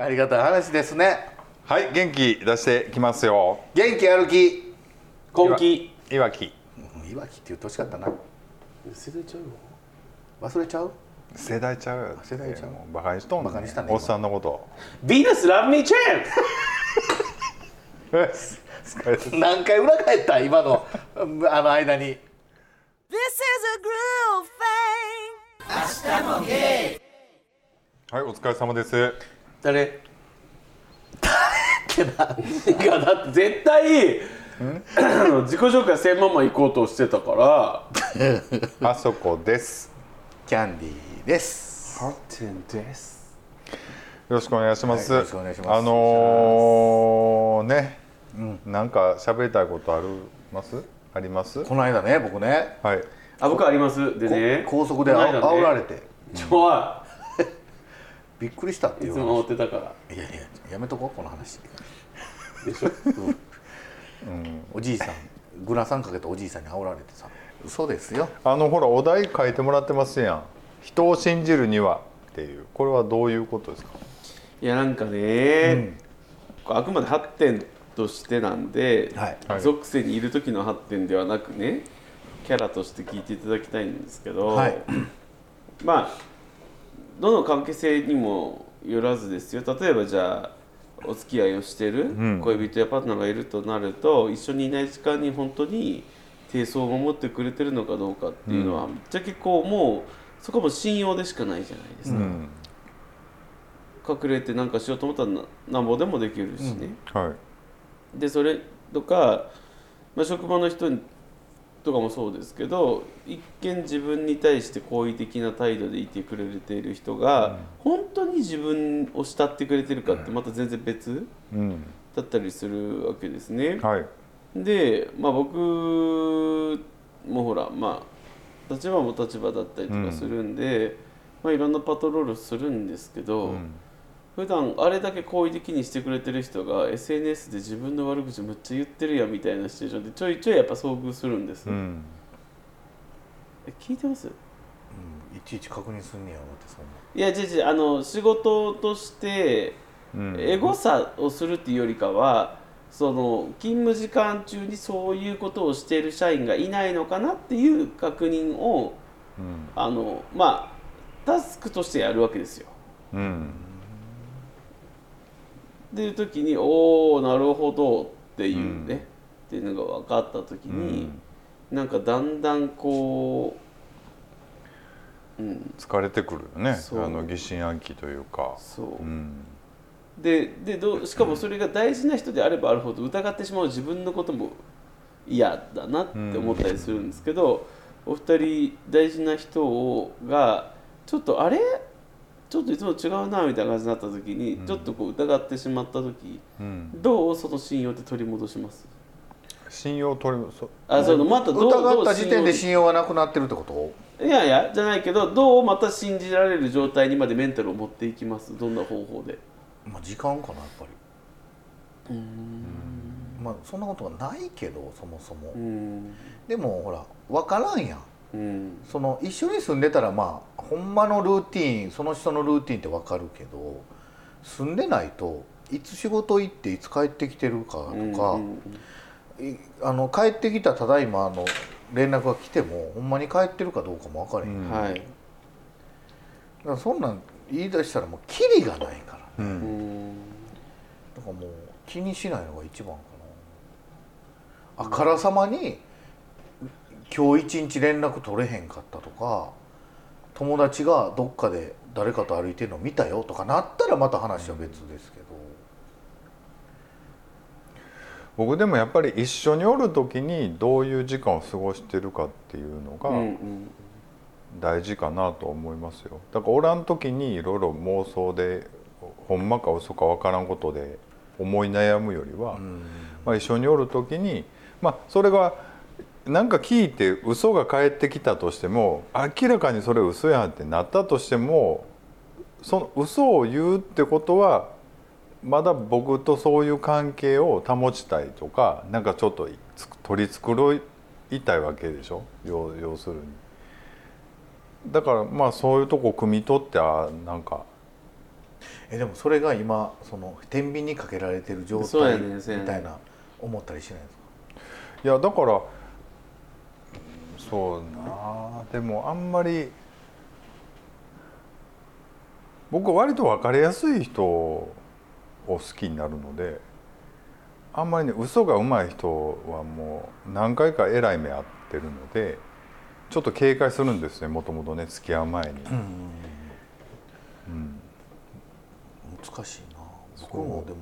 ありがたい話ですね。はい元気出してきますよ。元気歩き根気。いわき。うんいわきって言ってほしかったな。捨てちゃうよ忘れちゃう？世代ちゃうよ。世代ちゃう？もうバカにしとんねバカにしたねおっさんのこと。ビーナスラブミーチェン何回裏返った今のあの間に。This is a groove thing. はいお疲れ様です誰？ってないやだって絶対あの 自己紹介せんまま行こうとしてたから。あそこです。キャンディーです。ハーテンです。よろしくお願いします、はいよろしくお願いします。あのー、ね、なんか喋りたいことあります？あります？この間ね僕ね。はい。あ僕あります。でね。高速で煽られて。ちょはびっくりしたっていういつもってたから。いやいややめとこうこの話。でしょ。おじいさんグラサンかけたおじいさんに煽られてさ。嘘ですよ。あのほらお題書いてもらってますやん。人を信じるにはっていう。これはどういうことですか？いやなんかね、これあくまで発展としてなんで、はい。はい。属性にいる時の発展ではなくねキャラとして聞いていただきたいんですけど、はい。まあどの関係性にもよらずですよ。例えばじゃあお付き合いをしてるん。恋人やパートナーがいるとなると、一緒にいない時間に本当に低層を守ってくれてるのかどうかっていうのは、ぶっちゃけこうもうそこはもう信用でしかないじゃないですか。うん。隠れてなんかしようと思ったらななんぼでもできるしね、はい。でそれとか、まあ、職場の人にとかもそうですけど一見自分に対して好意的な態度でいてくれている人が、本当に自分を慕ってくれてるかってまた全然別うん。だったりするわけですね。はい。で、まあ、僕もほらまあ立場も立場だったりとかするんで、まあ、いろんなパトロールするんですけど、うん普段あれだけ好意的にしてくれてる人が SNS で自分の悪口むっちゃ言ってるやんみたいなシチュエーションでちょいちょいやっぱ遭遇するんです、うん。え聞いてます？うん。いちいち確認すんねやろってそんないや違う違う。あの仕事としてうん。エゴさをするっていうよりかはその勤務時間中にそういうことをしている社員がいないのかなっていう確認をうん。あのまあタスクとしてやるわけですよ。うんっていう時におおなるほどっていうね、っていうのが分かった時に、なんかだんだんこう、うん、疲れてくるよね。あの疑心暗鬼というか。そう。う。ん。ででどうしかもそれが大事な人であればあるほど疑ってしまう自分のことも嫌だなって思ったりするんですけど、お二人大事な人をがちょっとあれ？ちょっといつも違うなみたいな感じになった時に、ちょっとこう疑ってしまった時うん。どうその信用って取り戻します？信用取りそあそのまたどう疑った時点で信信用がなくなってるってこと？用いやいやじゃないけどどうまた信じられる状態にまでメンタルを持っていきます？どんな方法で？まあ時間かなやっぱり。まあそんなことがないけどそもそも、うん。でもほら分からんやんうん。その一緒に住んでたらまあほんまのルーティンその人のルーティンって分かるけど住んでないといつ仕事行っていつ帰ってきてるかとか、うんうんいあの帰ってきたただいまの連絡が来てもほんまに帰ってるかどうかも分からへん、うん。だかはいらそんなん言い出したらもうキリがないからううんん。だからもう気にしないのが一番かな。あからさまに今日一日連絡取れへんかったとか友達がどっかで誰かと歩いてるの見たよとかなったらまた話は別ですけど、僕でもやっぱり一緒におる時にどういう時間を過ごしてるかっていうのがうんうん。大事かなと思いますよ。だからおらん時にいろいろ妄想でほんまか嘘か分からんことで思い悩むよりは、まあ、一緒におる時にまあそれがなんか聞いて嘘が返ってきたとしても明らかにそれ嘘やんってなったとしてもその嘘を言うってことはまだ僕とそういう関係を保ちたいとかなんかちょっとつ取り繕いたいわけでしょ？要要するに。だからまあそういうとこ汲み取ってあなんか。えでもそれが今その天秤にかけられてる状態みたいな思ったりしないですか？いやだからうんそうな。でもあんまり僕は割と分かりやすい人を好きになるのであんまりね嘘が上手い人はもう何回かえらい目合ってるのでちょっと警戒するんですねもともとね付き合う前に。うん難しいな。僕もでも。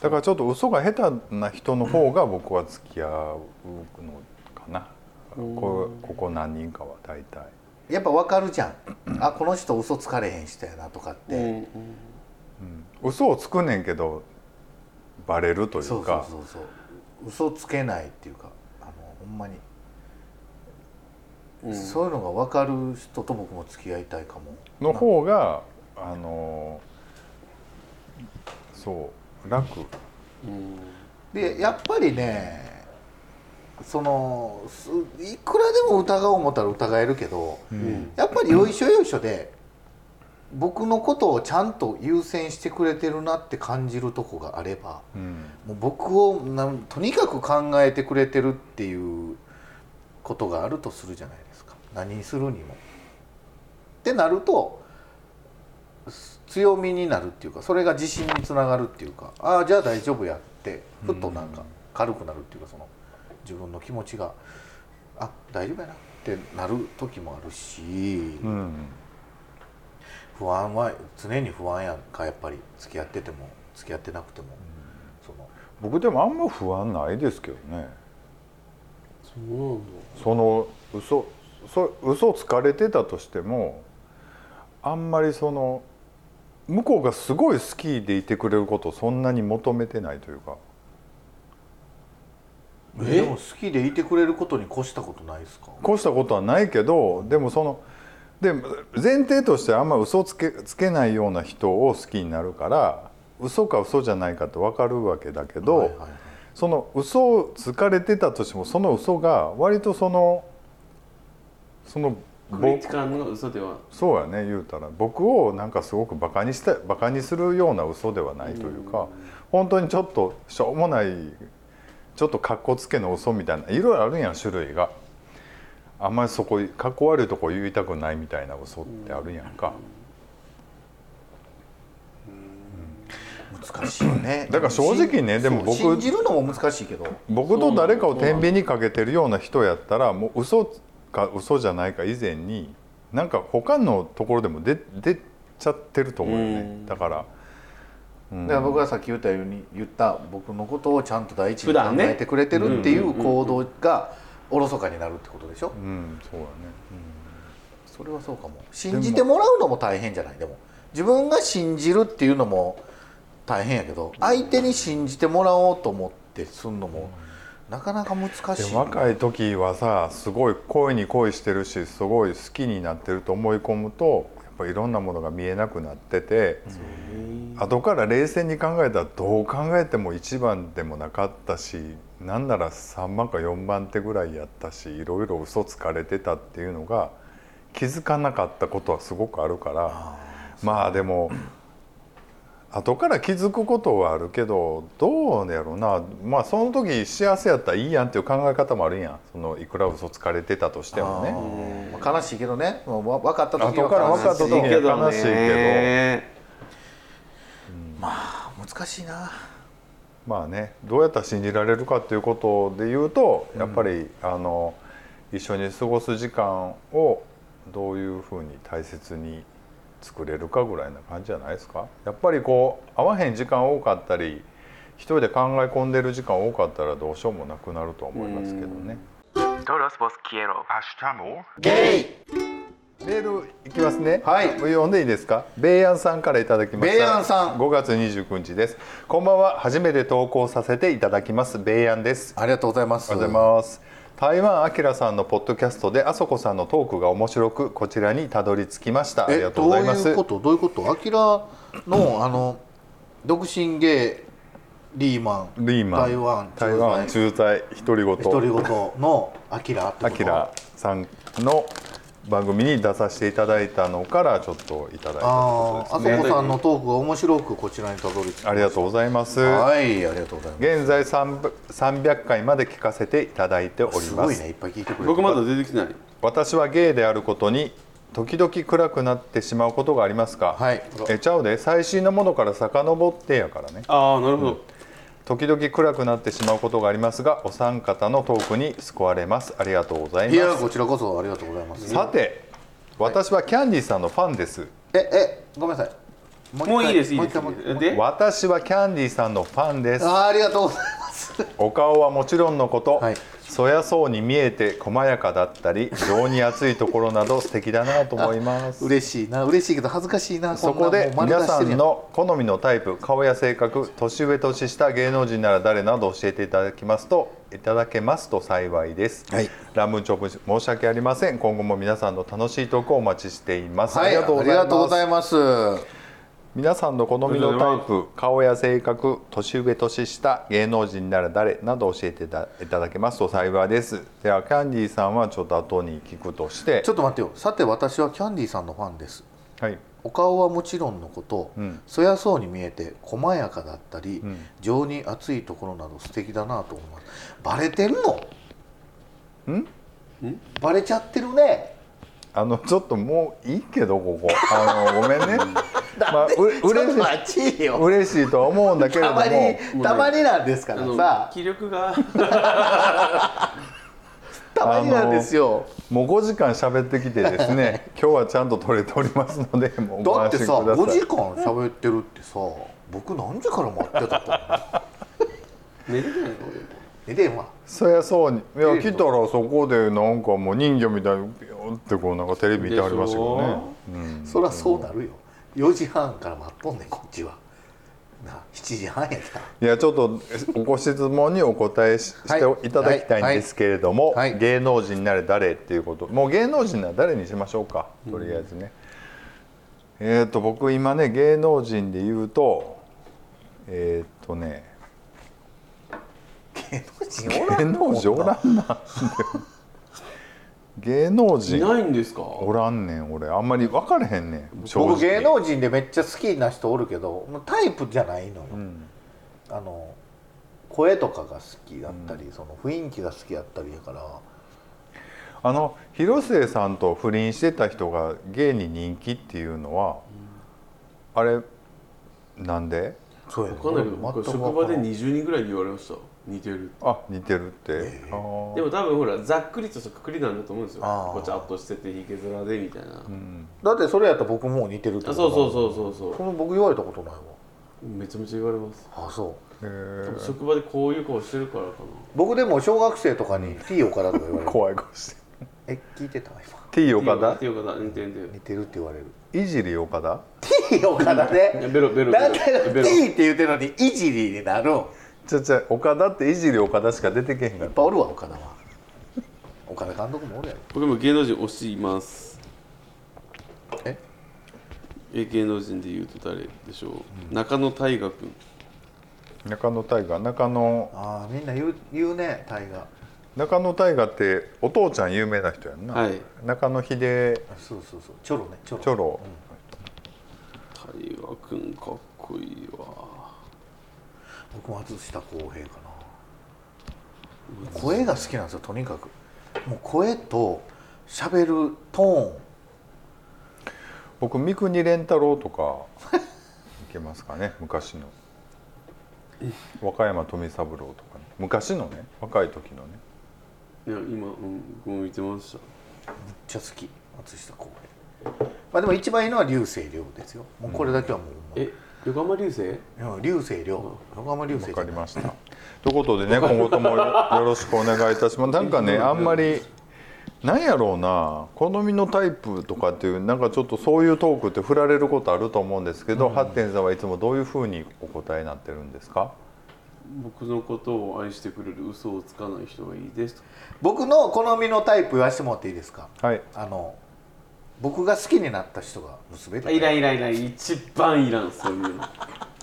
だからちょっと嘘が下手な人の方が僕は付き合うのかな、こここ何人かは大体。やっぱ分かるじゃん。あこの人嘘つかれへん人やなとかって、うん。うん。嘘をつくねんけどバレるというか。そうそうそう嘘つけないっていうかあのほんまに、うん。そういうのが分かる人と僕も付き合いたいかも。の方があのそう楽。うんでやっぱりねそのすいくらでも疑おう思ったら疑えるけど、うん。やっぱりよいしょよいしょで僕のことをちゃんと優先してくれてるなって感じるとこがあればうん。もう僕をなんとにかく考えてくれてるっていうことがあるとするじゃないですか。何するにも。ってなるとす強みになるっていうかそれが自信につながるっていうかああじゃあ大丈夫やってふっとなんか軽くなるっていうかその自分の気持ちがあ大丈夫やなってなる時もあるし、うん不安は常に不安やんかやっぱり。付き合ってても付き合ってなくても、その。僕でもあんま不安ないですけどね。そうその嘘そ嘘つかれてたとしてもあんまりその向こうがすごい好きでいてくれることをそんなに求めてないというかでも好きでいてくれることに越したことないですか？越したことはないけどでもそので前提としてあんま嘘つけつけないような人を好きになるから嘘か嘘じゃないかって分かるわけだけど、はいはいはい。その嘘をつかれてたとしてもその嘘が割とそのそのクリティカルの嘘では？そうやね言うたら。僕をなんかすごくバカにしたバカにするような嘘ではないというか、本当にちょっとしょうもないちょっとかっこつけの嘘みたいないろいろあるやん種類が。あんまりそこかっこ悪いとこ言いたくないみたいな嘘ってあるやんか、難しいよね。だから正直ね信でも僕信じるのも難しいけど。僕と誰かを天秤にかけてるような人やったらもう嘘か嘘じゃないか以前になんか他のところでも出出ちゃってると思うよね、うん。だから、うんだから僕がさっき言ったように言った僕のことをちゃんと第一に考えてくれてるっていう行動がおろそかになるってことでしょ？うん。そうだね。それはそうかも。信じてもらうのも大変じゃない？でも。自分が信じるっていうのも大変やけど相手に信じてもらおうと思ってすんのもなかなか難しい。若い時はさすごい恋に恋してるしすごい好きになってると思い込むとやっぱいろんなものが見えなくなってて、後から冷静に考えたらどう考えても1番でもなかったしなんなら3番か4番手ぐらいやったしいろいろ嘘つかれてたっていうのが気づかなかったことはすごくあるからまあでも後から気づくことはあるけどどうやろうな。まあその時幸せやったらいいやんっていう考え方もあるやん。そのいくら嘘つかれてたとしてもね。ねまあ悲しいけどね。もうわ分かった時後から分かった時悲しいには悲しいけ難しいな。まあねどうやったら信じられるかっていうことで言うとやっぱり、あの一緒に過ごす時間をどういうふうに大切に作れるかぐらいな感じじゃないですか？やっぱりこう会わへん時間多かったり一人で考え込んでる時間多かったらどうしようもなくなると思いますけどね。Todos vos quiero. ゲイメールいきますね。はい読んでいいですか？ベイアンさんからいただきました。ベイアンさん5月29日です。こんばんは。初めて投稿させていただきます。ベイアンです。ありがとうございますありがとうございます。台湾あきらさんのポッドキャストであそこさんのトークが面白くこちらにたどり着きました。ありえがとうございます。どういうこと？どういうことアキラのあの独身ゲイリーマンリーマン。台湾台湾駐駐在独り言。在独り言のアキラってこと？あきらさんの番組に出させていただいたのからちょっといただいたというあああことですね。そこさんのトークが面白くこちらにたどり着きありがとうございます、はいありがとうございます。現在300 300回まで聞かせていただいておりすます。ごいねいっぱい聞いてくれて僕まだ出てきてない。私はゲイであることに時々暗くなってしまうことがありますか、はい。えちゃうで。最新のものから遡ってやからね。ああなるほど、時々暗くなってしまうことがありますがお三方のトークに救われます。ありがとうございいやますこちらこそありがとうございます。さて私はキャンディーさんのファンです。ええごめんなさい。ももういいですいいもうです一回もう一回。で？私はキャンディーさんのファンです。あーありがとうございますお顔はもちろんのこと、はい。そやそうに見えて細やかだったり情に熱いところなど 素敵だなと思います。嬉しいな。嬉しいけど恥ずかしいな。そこで皆さんの好みのタイプ顔や性格年上年下芸能人なら誰など教えていただきますといただけますと幸いです、はい。ラムチョップ申し訳ありません。今後も皆さんの楽しいトークをお待ちしています、はい。ありがとうございます皆さんの好みのタイプ顔や性格年上年下芸能人なら誰など教えていただけますと幸いです。ではキャンディーさんはちょっと後に聞くとして。ちょっと待ってよ。さて私はキャンディーさんのファンです。はい。お顔はもちろんのこと、うん。そやそうに見えて細やかだったり、ん。情に熱いところなど素敵だなと思います。バレてんの？ん？バレちゃってるねあのちょっともういいけどここ。あのごめんね。まあう嬉ちょっとしい。嬉しいとは思うんだけれども。たまにたまになんですからさ。気力が。たまになんですよ。もう5時間喋ってきてですね 今日はちゃんと撮れておりますのでもうだってさ心ください。5時間喋ってるってさ僕何時から待ってたか寝れないの俺も寝てんわそりゃそうに。いやええ来たらそこでなんかもう人魚みたいにビヨンってこうなんかテレビ見てありましたけどね。でうん。そりゃそうなるよ。4時半から待っとんねんこっちは。な7時半やった。いやちょっとご質問にお答えし,、はいていただきたいんですけれども、はい。はい芸能人になれ誰っていうこと。もう芸能人なら誰にしましょうか？とりあえずね、えっ、と僕今ね芸能人で言うとえっ、とね芸能人？おら芸ん能人？おらんな芸能い人ないんですかおらんねん俺。あんまり分かれへんねん。僕芸能人でめっちゃ好きな人おるけどタイプじゃないのよ、うん。あの声とかが好きだったり、その雰囲気が好きだったりやから。あの広末さんと不倫してた人が芸に人気っていうのは、あれなんで？そうやわかんないけど僕全く職場でわからん。20人ぐらいに言われました似てる。あ似てるって、えー。でも多分ほらざっくりとしたくくりなんだと思うんですよ。あー。ぽちゃっとしててひげ面でみたいな、うん。だってそれやったら僕もう似てるってあことそうそうそうそう。そその僕言われたことないわうめちゃめちゃ言われます。あそう。へー。多分職場でこういう顔してるからか僕でも小学生とかに T 岡田とか言われる。怖い顔してえ聞いてた？今。T な岡田っていうか似てる似てる。似てるって言われる。いじり岡田 T 岡田ね。ベロベロベロ。ベ T ロって言ってるのにいじりになるちゃちゃ岡田っていじり岡田しか出てけへんかったぱいおるわ岡田は。岡田監督もおるやろ僕も芸能人推しいます。え？え芸能人で言うと誰でしょう、中野大河君。中野大河中野ああみんな言う言うね大河中野大河ってお父ちゃん有名な人やんな、はい。中野秀あそうそうそう。チョロねチョロ。チョロ、大河君かっこいいわ僕も松下洸平かな。声が好きなんですよとにかく。もう声と喋るトーン。僕三国連太郎とかいけますかね 昔の。和歌山富三郎とかね。昔のね若い時のね。いや今、うん、僕も見てました。めっちゃ好き松下洸平。まあでも一番いいのは流星涼ですよ。もうこれだけはもう、え横浜流星？いや流星涼横浜流星わかりました。ということでね今後ともよよろしくお願いいたします。なんかねあんまりなんやろうな。好みのタイプとかっていうなんかちょっとそういうトークって振られることあると思うんですけど、ハッテンさんはいつもどういうふうにお答えになってるんですか？僕のことを愛してくれる嘘をつかない人がいいですと。僕の好みのタイプ言わせてもらっていいですか？はい。あの僕が好きになった人が娘とか。いらんいらんいらん一番いらんそういうの。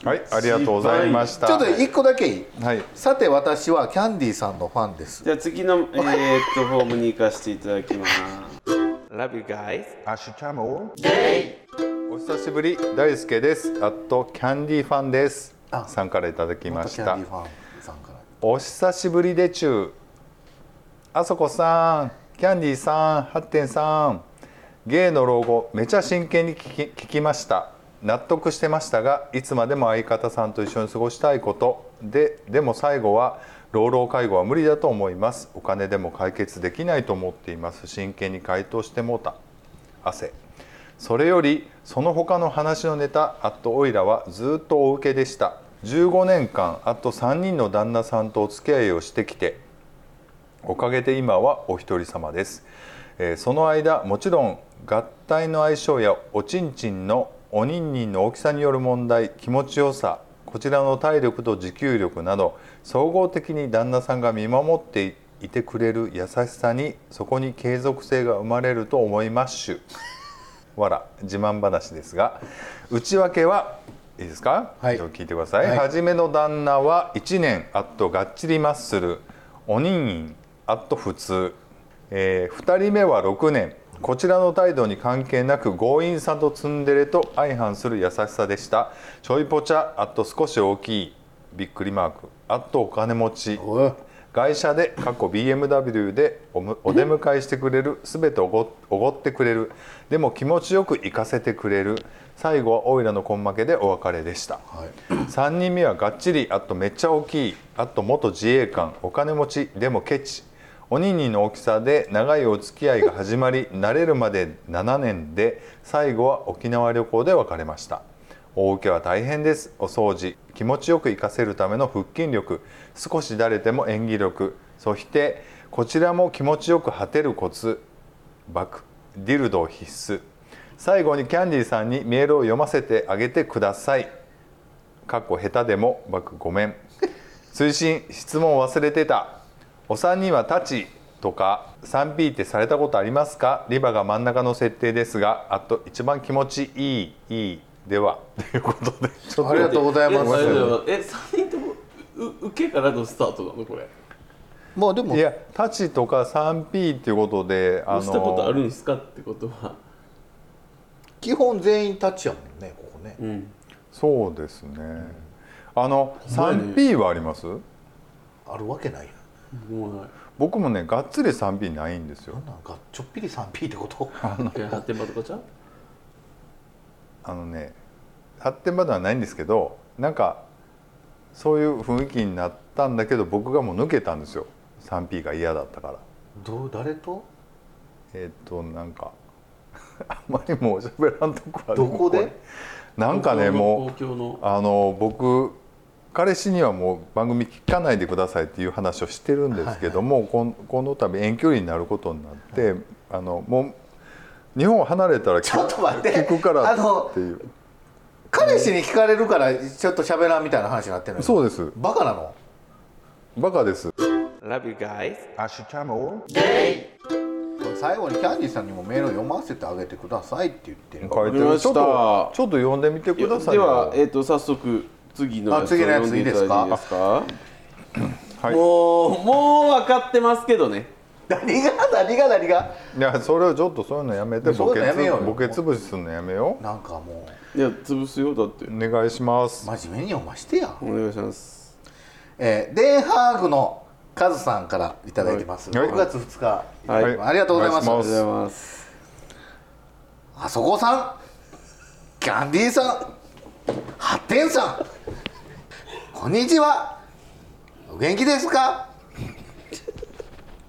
はいありがとうございました。ちょっと一個だけいい？はい。さて私はキャンディーさんのファンです。じゃあ次の、えー、っとフォームに行かせていただきます。Love you guys. お久しぶり大輔です。あとキャンディーファンです。あさんからいただきまました。たキャンディーファンさんから。お久しぶりでちゅう。あそこさんキャンディーさんハッテンさん芸の老後めちゃ真剣に聞き聞きました。納得してましたがいつまでも相方さんと一緒に過ごしたいことででも最後は老老介護は無理だと思います。お金でも解決できないと思っています。真剣に回答してもうた。汗。それよりその他の話のネタアットオイラはずっとお受けでした。15年間あと3人の旦那さんとお付き合いをしてきておかげで今はお一人様です、えーその間もちろん合体の相性やおちんちんのおにんにんの大きさによる問題気持ちよさこちらの体力と持久力など総合的に旦那さんが見守っていてくれる優しさにそこに継続性が生まれると思います。しゅわら自慢話ですが内訳はいいですか、はい。聞いてください、はい。初めの旦那は1年あっとがっちりマッスル。おにんにんあっと普通、え2人目は6年こちらの態度に関係なく強引さとツンデレと相反する優しさでした。ちょいぽちゃあっと少し大きい。びっくりマーク。あっとお金持ち。おい。外車で過去 BMW でおむお出迎えしてくれる。全ておごおごってくれる。でも気持ちよく行かせてくれる。最後はオイラの根負けでお別れでした、はい。3人目はがっちりあとめっちゃ大きい。あと元自衛官。お金持ち。でもケチおにんにの大きさで長いお付き合いが始まり慣れるまで7年で最後は沖縄旅行で別れました。大受けは大変です。お掃除気持ちよく活かせるための腹筋力少しだれても演技力そしてこちらも気持ちよく果てるコツバクディルド必須。最後にキャンディーさんにメールを読ませてあげてください。かっこ下手でもバクごめん。追伸質問忘れてた。お三人はタチとか 3P ってされたことありますかリバが真ん中の設定ですがあと一番気持ちいいいいでは ということでとうございますえありがとうございます。え3人ともう受けからのスタートなのこれ？まあでもいやタチとか 3P っていうことであ押したことあるんですかってことは。基本全員タッチやもんねここね。うん。そうですね。あの 3P はあります？あるわけない僕もねがっつり 3P ないんですよ。なんかちょっぴり 3P ってこと？え発展場とかちゃう？あのね発展場ではないんですけどなんかそういう雰囲気になったんだけど僕がもう抜けたんですよ。3P が嫌だったから。どう誰と？えっ、となんか あんまりもう喋らんとこあるどこで？なんかねもうあの僕彼氏にはもう番組聞かないでくださいっていう話をしてるんですけども、こんこの度遠距離になることになってあのもう日本を離れたらちょっと待って。聞くからっていう。彼氏に聞かれるからちょっと喋らんみたいな話になってるそうです。バカなの？バカです。Love you guys. 最後にキャンディーさんにもメールを読ませてあげてくださいって言ってる書いてちょっとちょっと読んでみてくださいよ。では、えー、と早速次のあ次のやつ読んでただいていいですか？はいもうもう分かってますけどね。何が？何が？何が？いやそれをちょっとそういうのやめてボケつのやめようよ。ボケ潰しするのやめよなんかもいや潰すよだって。うお願いします。う真面目に読ましてや。お願いします。えー、デンハーグのカズさんからいただいてます、はい。6月2日、はい。ありがとうございます。ありがとうございます。あそこさん。キャンディーさん発展さん。こんにちは。お元気ですか？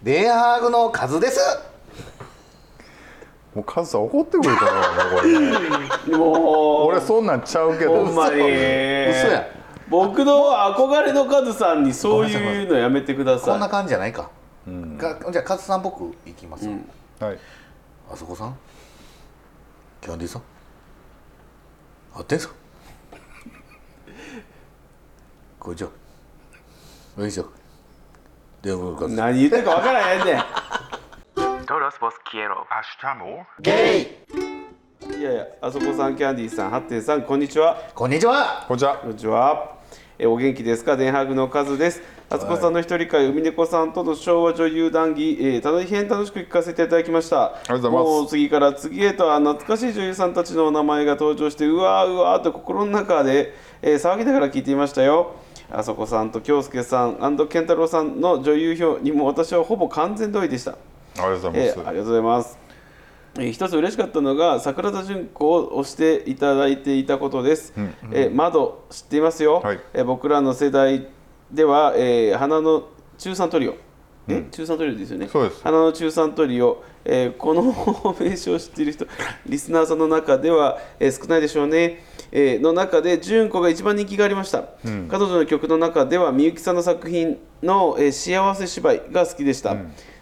デンハーグのカズです。もうカズさん怒ってくると思うなこれもう。俺そんなんちゃうけど。ほんまに。嘘や。僕の憧れのカズさんにそういうのやめてください。こんな感じじゃないか,、かじゃあカズさん僕いきますよ、はい。あそこさん？キャンディーさん？発展さん？こんにちはよいしょ電話のカズ何言ってるか分からへんね Todos vos quiero. ゲイんいやいやあそこさんキャンディーさんハッテンさんこんにちはこんにちはこんにちはこんにちはえーお元気ですかデンハーグのカズですあつこさんの一人会海猫さんとの昭和女優談義、えー大変楽しく聞かせていただきました。ありがとうございます。もう次から次へとあ懐かしい女優さんたちのお名前が登場してうわーうわーと心の中で、えー騒ぎながら聞いていましたよ。あそこさんと京介さん健太郎さんの女優表にも私はほぼ完全同意でした。ありがとうございます、えーありがとうございます。えー一つ嬉しかったのが桜田淳子を押していただいていたことです。えー窓知っていますよ、はい。えー僕らの世代では、えー花の中3トリオ。え、中3トリオですよね。そうです。花の中3トリオ、えーこの名称を知っている人、リスナーさんの中では、えー少ないでしょうね。えーの中で純子が一番人気がありました、彼女の曲の中ではみゆきさんの作品の、えー幸せ芝居が好きでした、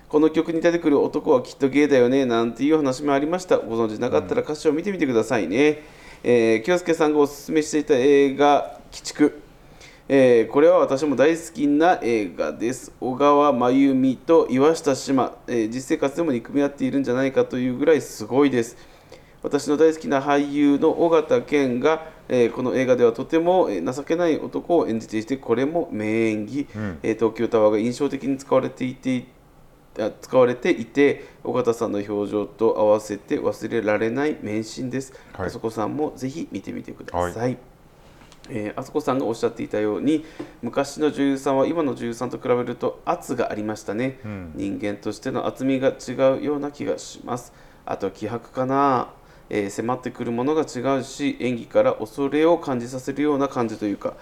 この曲に出てくる男はきっとゲイだよねなんていう話もありました。ご存知なかったら歌詞を見てみてくださいね、えー清介さんがおすすめしていた映画「鬼畜」えーこれは私も大好きな映画です。小川真由美と岩下志麻、えー実生活でも憎み合っているんじゃないかというぐらいすごいです。私の大好きな俳優の尾形健が、えーこの映画ではとても、えー情けない男を演じていてこれも名演技、えー東京タワーが印象的に使われていてあ使われていて尾形さんの表情と合わせて忘れられない名シーンです、はい。あそこさんもぜひ見てみてください、えーあそこさんがおっしゃっていたように昔の女優さんは今の女優さんと比べると圧がありましたね、人間としての厚みが違うような気がします。あと気迫かな、えー迫ってくるものが違うし演技から恐れを感じさせるような感じというか。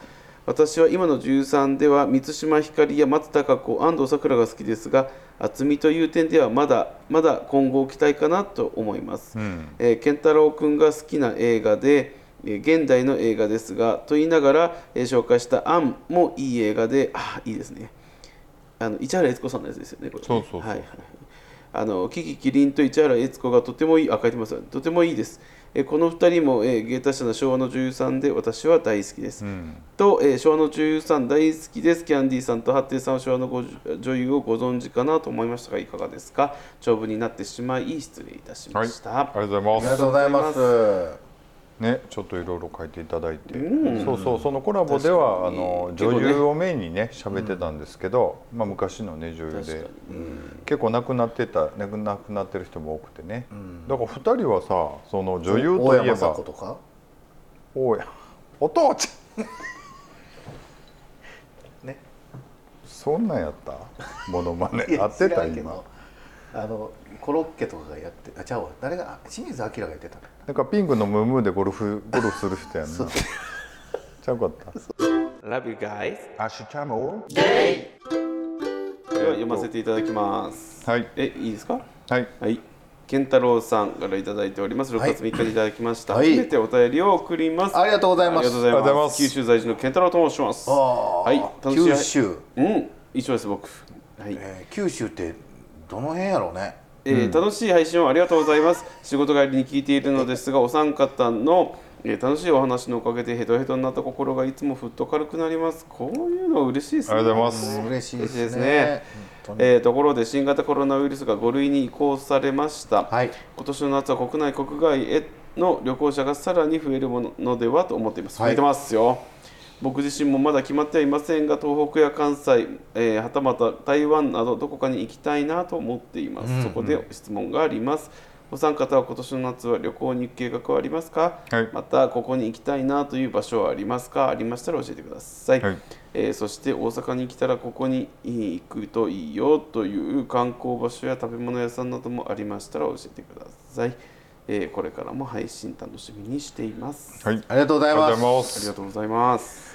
私は今の女優さんでは満島ひかりや松たか子安藤サクラが好きですが厚みという点ではまだまだ今後期待かなと思います、えー健太郎君が好きな映画でえー現代の映画ですがと言いながら、えー紹介した「アン」もいい映画であいいですね。あの市原悦子さんのやつですよねこれね。そうそうはいはいあのキキキリンと市原悦子がとてもいいあ書いてます。とてもいいです。えーこの2人も、えー芸達者な昭和の女優さんで私は大好きです、と、えー昭和の女優さん大好きです。キャンディーさんとハッティさんは昭和のご女優をご存知かなと思いましたがいかがですか？長文になってしまい失礼いたしました、ありがとうございありがますとうございますね、ちょっといろいろ書いていただいて、そうそうそのコラボではあの女優をメインにね喋ってたんですけど、まあ、昔のね女優で。に。結構亡くなってた亡くなってる人も多くてね、だから2人はさその女優大山といえば。さ子とか？おやお父ちゃん。ね。そんなんやった？モノマネ。いや合ってた？今どあのコロッケとかがやってあちゃうわ。誰があ清水明がやってたなんかピンクのムームーでゴルフゴルフする人やんな。ちゃうかった？Love you guys. アシュチャモでは読ませていただきます。はい。えいいですか？はい。はい。健太郎さんからいただいております。6月3日にいただきました、はい。初めてお便りを送ります。ありがとうございます。ありがとうございまます。す九州在住の健太郎と申します。あはい。九州、うん。一緒です僕。はい。えー九州ってどの辺やろうね。えー楽しい配信をありがとうございます。仕事帰りに聞いているのですがお三方の、えー楽しいお話のおかげでヘトヘトになった心がいつもふっと軽くなります。こういうの嬉しいですね。ありがとうございます。うん。嬉しいですね。えーところで新型コロナウイルスが5類に移行されました、はい。今年の夏は国内国外への旅行者がさらに増えるものではと思っています、はい増えてますよ僕自身もまだ決まってはいませんが東北や関西、えーはたまた台湾などどこかに行きたいなと思っています、そこで質問があります。お三方は今年の夏は旅行に行く計画はありますか、はい。またここに行きたいなという場所はありますか？ありましたら教えてください、はい。えーそして大阪に来たらここに行くといいよという観光場所や食べ物屋さんなどもありましたら教えてください、えーこれからも配信楽しみにしています、はい。ありがとうございます。ありがとうございます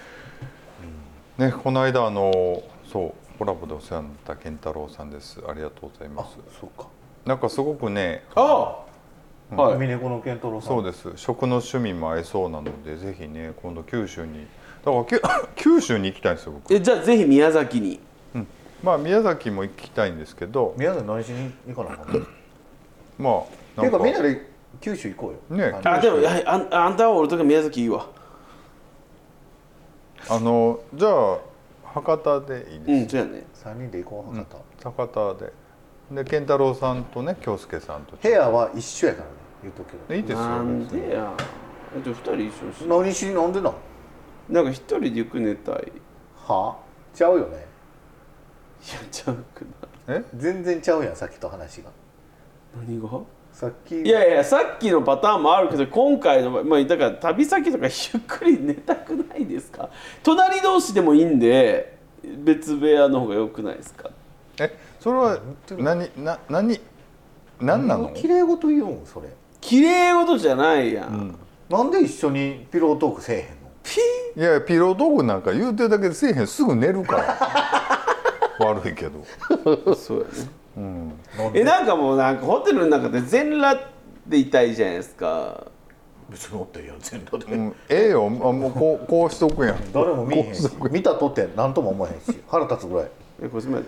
ねこの間あのそうコラボでお世話になった健太郎さんです。ありがとうございます。そうか。なんかすごくねああはい。海猫の健太郎さん。そうです。食の趣味も合いそうなのでぜひね今度九州に。だからき 九州に行きたいんですよ僕。えじゃあぜひ宮崎に。まあ宮崎も行きたいんですけど。宮崎何しに行かなあかんの？まあていうかみんなで九州行こうよ。ね。あでもはいあんあんたは俺とか宮崎いいわあのじゃあ博多でいいです、うんそうやね。三人で行こう博多。博多で。で健太郎さんとね京介さんと。部屋は一緒やからね言うとくけど。いいですよなん別に。でやじゃあ二人一緒にし何しになんでなんなんか一人で行く寝たいいやは？ちゃうよね。ちゃうくなえ？全然ちゃうやんさっきと話が。何が？さっき。いやいやさっきのパターンもあるけど今回の場合まあだから旅先とかゆっくり寝たくないか？隣同士でもいいんで別部屋の方が良くないですか？えそれは何な何何なの？綺麗事言うんそれ？綺麗事じゃないやん、なんで一緒にピロートークせえへんの？いやいやピロートークなんか言うてるだけでせえへん。すぐ寝るから。悪いけど、そうやね。うん、えなんかもうなんかホテルの中で全裸でいたいじゃないですか別におってんやん全裸で、うん、ええよ。あもうこうこうしとくやん。誰も見えへん。し見たとって何とも思えへんし。腹立つぐらい。えこっちまで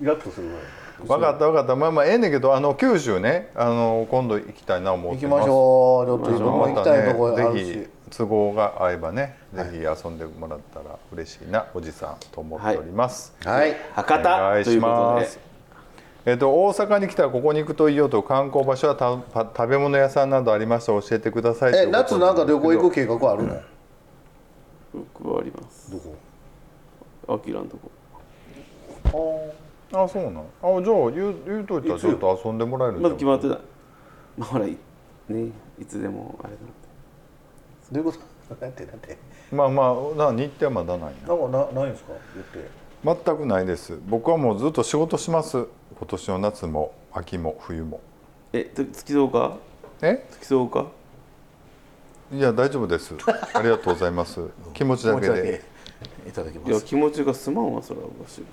イラッとするぐらい。分かった分かった。まあまあええねんけどあの九州ね。あの今度行きたいな思ってます。行きましょう。ちょっといろんな行きたいとこあるし、ねぜひ都合が合えばね、ぜひ遊んでもらったら嬉しいなおじさんと思っております、はい。博お願い。し多ということで。ますえっと大阪に来たらここに行くといいよと観光場所はたた食べ物屋さんなどありましたら教えてくださいえ夏なんか旅行行くく計画あるの、僕はあります。どこ？アキラのとこ。あそうなん？あじゃあ言う言うといたらちょっと遊んでもらえるんまだ決まってたない。まあほらいねいつでもあれだなどういうこと？なんてなんて。まあまあな日程はまだないな。なんかなないんですか？言って全くないです。僕はもうずっと仕事します。今年の夏も秋も冬も。えつ付き添うか？え？付き添うか？いや大丈夫です。ありがとうございます。気持ちだけで。いただきいやます気持ちがすまんわそれはおかしい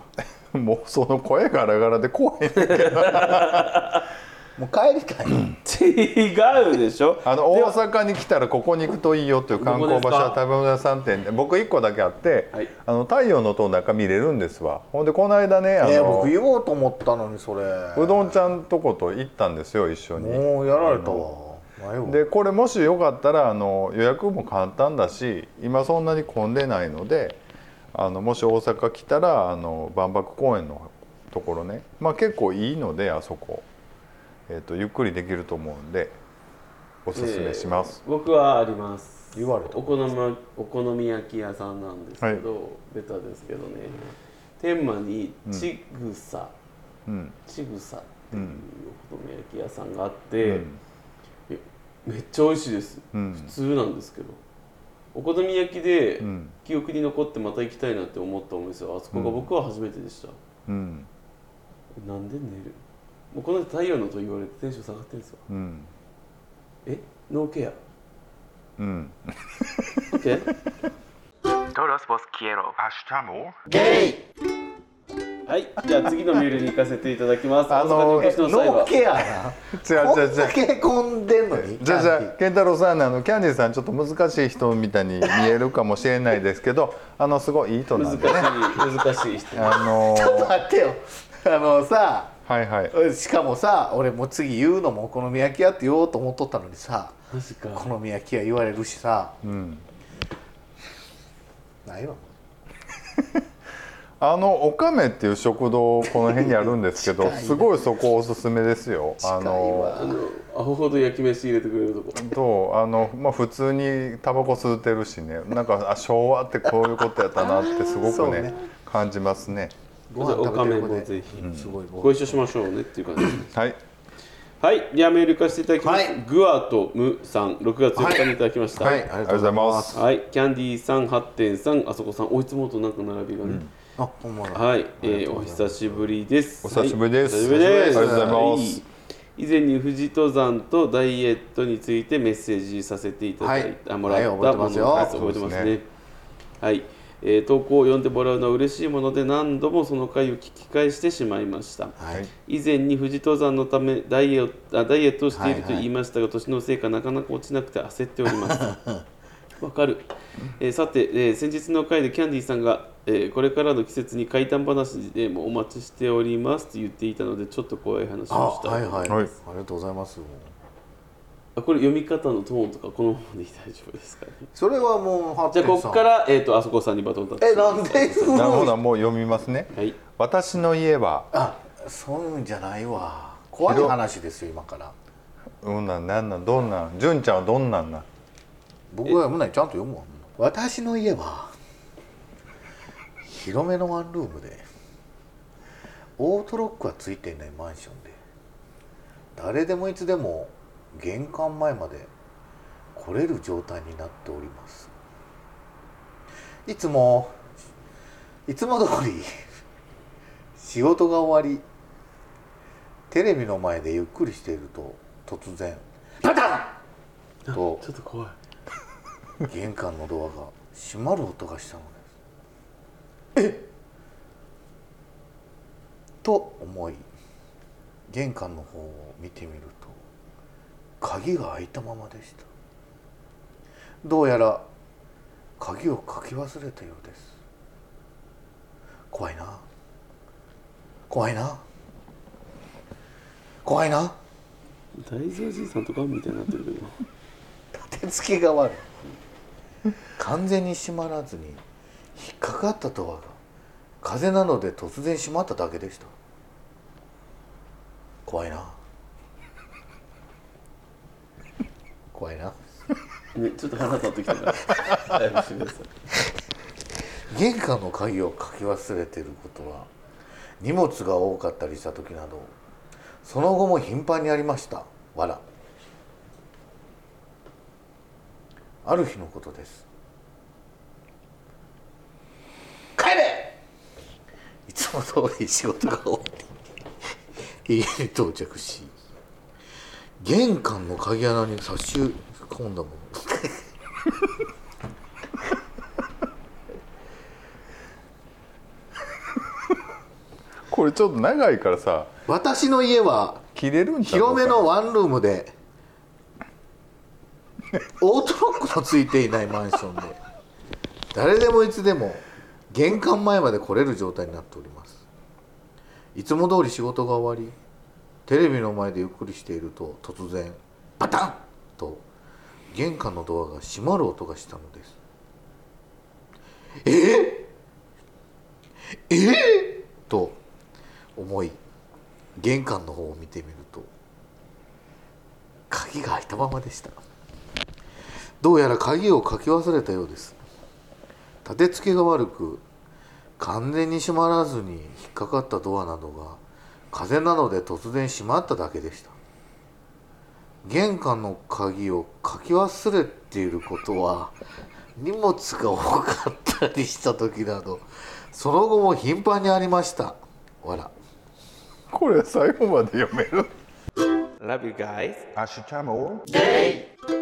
わ もうその声ガラガラで怖いねんけどもう帰りたい。違うでしょ？あの大阪に来たらここに行くといいよという観光場所は食べ物屋さん店で僕1個だけあって、はい。あの太陽の塔の中見れるんですわ。ほんでこの間ねあえー、の、僕言おうと思ったのにそれ。うどんちゃんとこと行ったんですよ一緒に。もうやられたわ。でこれもしよかったらあの予約も簡単だし今そんなに混んでないのであのもし大阪来たらあの万博公園のところね。まあ結構いいのであそこ、えー、とゆっくりできると思うんでおすすめします、えー僕はあります。言われた。お好みお好み焼き屋さんなんですけど、ベタですけどね。天満にちぐさ、うん。ちぐさっていううんお好み焼き屋さんがあって、うん。えめっちゃ美味しいです、うん。普通なんですけど。お好み焼きでうん。記憶に残ってまた行きたいなって思ったお店はあそこが僕は初めてでした、うん。なんで寝る？もうこの人太陽のと言われてテンション下がってるんですよ。うん。え？ノーケア。うん。OK? Todos vos quiero. はいじゃあ次のメールに行かせていただきます。あの大阪にお越しの際は？ノーケアな？違うこ違うん違う。だけ込んでんのに？じゃあじゃあ健太郎さんねあのキャンディーさんちょっと難しい人みたいに見えるかもしれないですけどあのすごいいい人な難しいんでね。難しい人。あの ちょっと待ってよ。あのさはいはい。しかもさ俺もう次言うのもお好み焼き屋って言おうと思っとったのにさマジか。お好み焼き屋言われるしさ。うん。ないわ。あのおかめっていう食堂この辺にあるんですけどすごいそこおすすめですよ。あのアホほど焼き飯入れてくれるとこ。とあのまあ普通にタバコ吸ってるしね。なんかあ昭和ってこういうことやったなってすごくねね。感じますねご飯食べてもぜひすごいごご一緒しましょうねっていう感じ。ですはい。はい。ではメール行かせていただきます、はい。グアとムさん6月4日にいただきました。はい。ありがとうございます。はい、キャンディーさん、8点さん、あそこさん、おいつもとなんか並びがね。あほんまだ。はい、えー、お久しぶりです。お久しぶりです。はい。お久しぶりです。ありがとうございます。はい。以前に富士登山とダイエットについてメッセージさせていただいはい。た、もらったものです覚えてますね。そうです。はい、えー投稿を読んでもらうのは嬉しいもので何度もその回を聞き返してしまいました。はい。以前に富士登山のためダイエットあダイエットをしているとはいはい。言いましたが、年のせいかなかなか落ちなくて焦っております。わかる、えーさて、えー先日の回でキャンディーさんが、えーこれからの季節に怪談話でもお待ちしておりますと言っていたのでちょっと怖い話あをしたはいはい、はい。ありがとうございますあこれ読み方のトーンとかこのままで大丈夫ですかね？それはもうハッじゃあここから、えー、とあそこさんにバトンタッチ。えなんで？古いなるほどもう読みますね。はい。私の家は。あそういうんじゃないわ。怖い話ですよ今から。うんなんなんなん？どんなん？純ちゃんはどんなんなん？僕が読むなにちゃんと読むわ。私の家は広めのワンルームでオートロックはついていないマンションで誰でもいつでも玄関前まで来れる状態になっております。いつもいつも通り仕事が終わりテレビの前でゆっくりしていると突然パタン！とちょっと怖い。玄関のドアが閉まる音がしたのです。え？と思い玄関の方を見てみると鍵が開いたままでした。どうやら鍵をかき忘れたようです。怖いな。怖いな。怖いな。大蔵じいさんとかみたいになってるけど。手つきが悪い。完全に閉まらずに引っかかったドアが。風なので突然閉まっただけでした。怖いな怖いな。ねちょっと腹立ってきたから。だいぶしてください玄関の鍵をかき忘れていることは荷物が多かったりした時などその後も頻繁にありました。わら。ある日のことです。帰れ！いつも通り仕事が終わり家に到着し玄関の鍵穴に差し込んだものこれちょっと長いからさ私の家は切れるんちゃう広めのワンルームでオートロックのついていないマンションで誰でもいつでも玄関前まで来れる状態になっております。いつも通り仕事が終わりテレビの前でゆっくりしていると突然バタン！と玄関のドアが閉まる音がしたのです。え？え？ええと思い玄関の方を見てみると鍵が開いたままでした。どうやら鍵をかき忘れたようです。立て付けが悪く完全に閉まらずに引っかかったドアなどが風なので突然閉まっただけでした。玄関の鍵をかき忘れていることは荷物が多かったりした時などその後も頻繁にありました。わらこれ最後まで読める？Love you guys.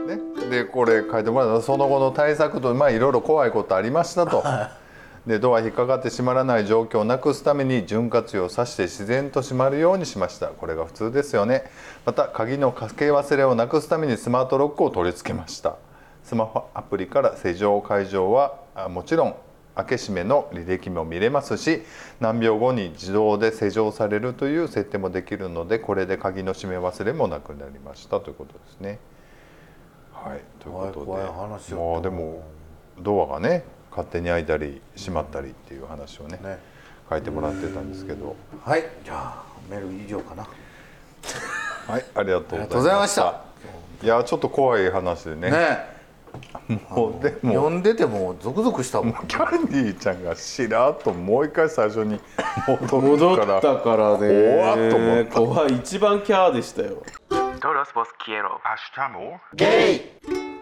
ね、でこれ書いてもらったその後の対策とまあいろいろ怖いことありましたと でドア引っかかって閉まらない状況をなくすために潤滑油をさして自然と閉まるようにしました。これが普通ですよね。また鍵のかけ忘れをなくすためにスマートロックを取り付けました。スマホアプリから施錠解錠はあもちろん開け閉めの履歴も見れますし何秒後に自動で施錠されるという設定もできるのでこれで鍵の閉め忘れもなくなりました。ということですね。はい、ということで。もうでもドアがね勝手に開いたり閉まったりっていう話をねね。書いてもらってたんですけど。はい。じゃあメール以上かな。はいありがとうありがとうございました。いやちょっっと怖い話でね。ね。もうでも。読んでてもゾクゾクしたもん。キャンディーちゃんがしらっともう一回最初に戻 戻っるから。たからね。怖っと思った。怖い。一番キャーでしたよ。Todos vos quiero.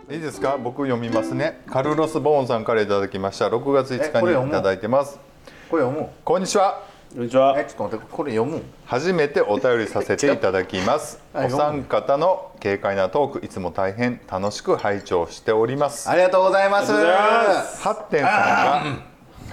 いいですか？僕読みますね。カルロス・ボーンさんからいただきました。6月5えこれ読む日にいただいてます。これ読むこんにちは。こんにちは。えちょっと待ってこれ読む初めてお便りさせていただきます。はいお三方の軽快なトークいつも大変楽しく拝聴しております。ありがとうございます。ハッテンさん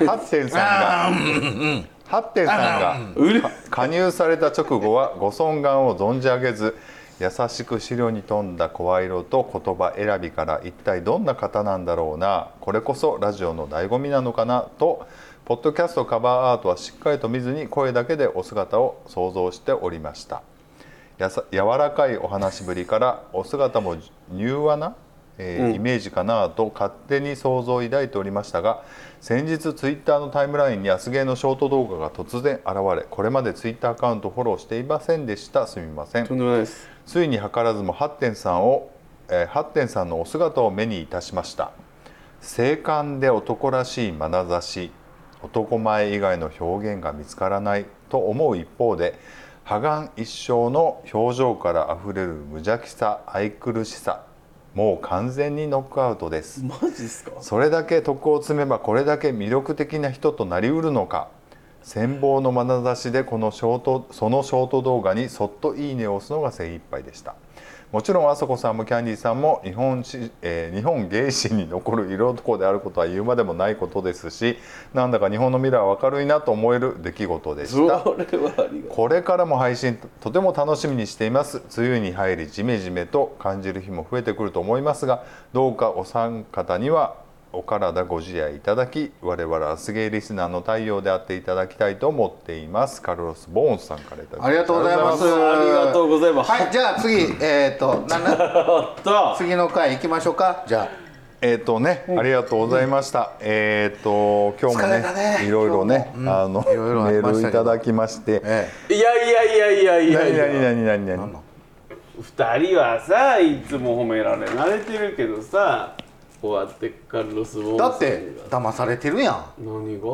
がハッテンさんがハッテンさんが加入された直後はご尊顔を存じ上げず優しく資料に富んだ声色と言葉選びから一体どんな方なんだろうな。これこそラジオの醍醐味なのかなと。ポッドキャストカバーアートはしっかりと見ずに声だけでお姿を想像しておりました。やさ柔らかいお話ぶりからお姿も柔和な、えーイメージかなと勝手に想像を抱いておりましたが先日ツイッターのタイムラインに安芸のショート動画が突然現れこれまでツイッターアカウントフォローしていませんでした。すみません。とんでもないですついに図らずもハッテンさんをえーハッテンさんのお姿を目にいたしました。精悍で男らしい眼差し男前以外の表現が見つからないと思う一方で破顔一生の表情からあふれる無邪気さ愛くるしさもう完全にノックアウトです。マジですか？それだけ徳を積めばこれだけ魅力的な人となりうるのか羨望の眼差しでこのショートそのショート動画にそっと「いいね」を押すのが精一杯でした。もちろんあそこさんもキャンディーさんも日本史、えー日本芸史に残る色男であることは言うまでもないことですしなんだか日本の未来は明るいなと思える出来事でそしたこれからも配信とても楽しみにしています。梅雨に入りジメジメと感じる日も増えてくると思いますがどうかお三方にはお体ご自愛いただき我々はスゲイリスナーの太陽であっていただきたいと思っています。カルロス・ボーンズさんからいただきありがとうございます。ありがとうございます。はいじゃあ次えっ、となんだ？あった。次の回行きましょうか。じゃえっ、とね、ありがとうございました。えっ、と今日もねね、いろいろね、今あのいろいろありメールいただきまして、あえ。いやいやいやいやいや何いや。何何何何えなんの？二人はさいつも褒められ慣れてるけどさこうやってカルロス・ウォーンだって騙されてるやん。何が？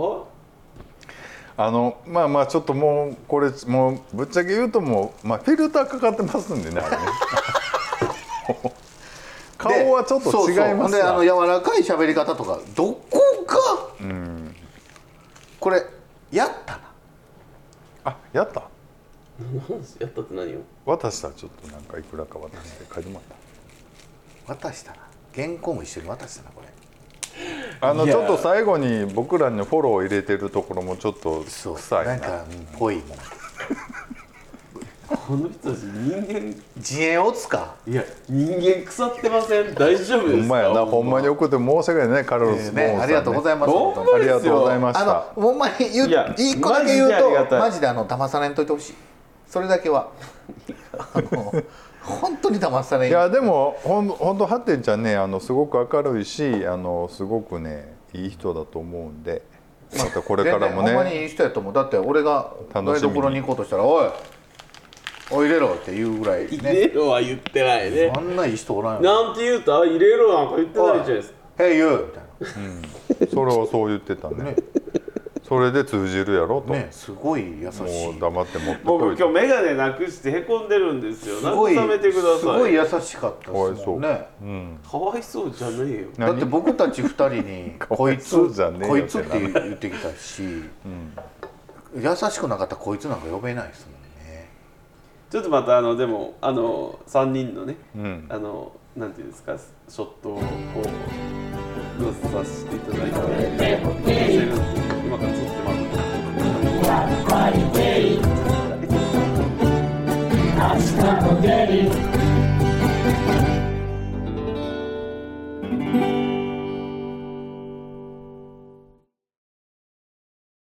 あのまあまあちょっともうこれもうぶっちゃけ言うともうまあフィルターかかってますんでねあれね。顔はちょっと違いますであのが。柔らかい喋り方とかどこがうん。これやったな。あ、やった？やったって何よ？渡した？らちょっとなんかいくらか渡して書いてもらっ渡したな原稿も一緒に渡したなこれ。た。あのちょっと最後に僕らにフォローを入れてるところもちょっと臭いな。なんかうんぽいもんこの人たち人間自演をつか？いや人間腐ってません？大丈夫ですか？ほんまやな、ほんま。に送って申し訳ないね、カルロス・ボーンさん、ね。ねありがとうございますありがとうございましあた。のほんまに言うい個だけ言うとマジであの騙されんといてほしいそれだけは。あの本当に騙されん。いやでもほんほんとハッテンちゃんねあのすごく明るいしあのすごくねいい人だと思うんでまたこれからも全然ほんまにねいい人やと思う。だって俺が台所に行こうとしたら「おいおい入れろ」って言うぐらい入ねれろは言ってないね。あんないい人おらんよ。なんて言うた？入れろなんか言ってないじゃないですか「Hey you」みたいそれはそう言ってたね。ねそれで通じるやろと、なねすごい優しもいう黙って持って僕こいと。今日眼鏡なくしてへこんでるんですよ。すごい慰めてください。すごい優しかったかわいそう。ですもんねうん、かわいそうじゃねえよ。だって僕たち二人に「こいつそうじゃねえよこいつ」って言ってきたし、優しくなかったらこいつなんか呼べないですもんね。ちょっとまたあのでもあの3人のねうん、あのなんていうんですかショットをこうさせていただいて Friday. I'm Ask them.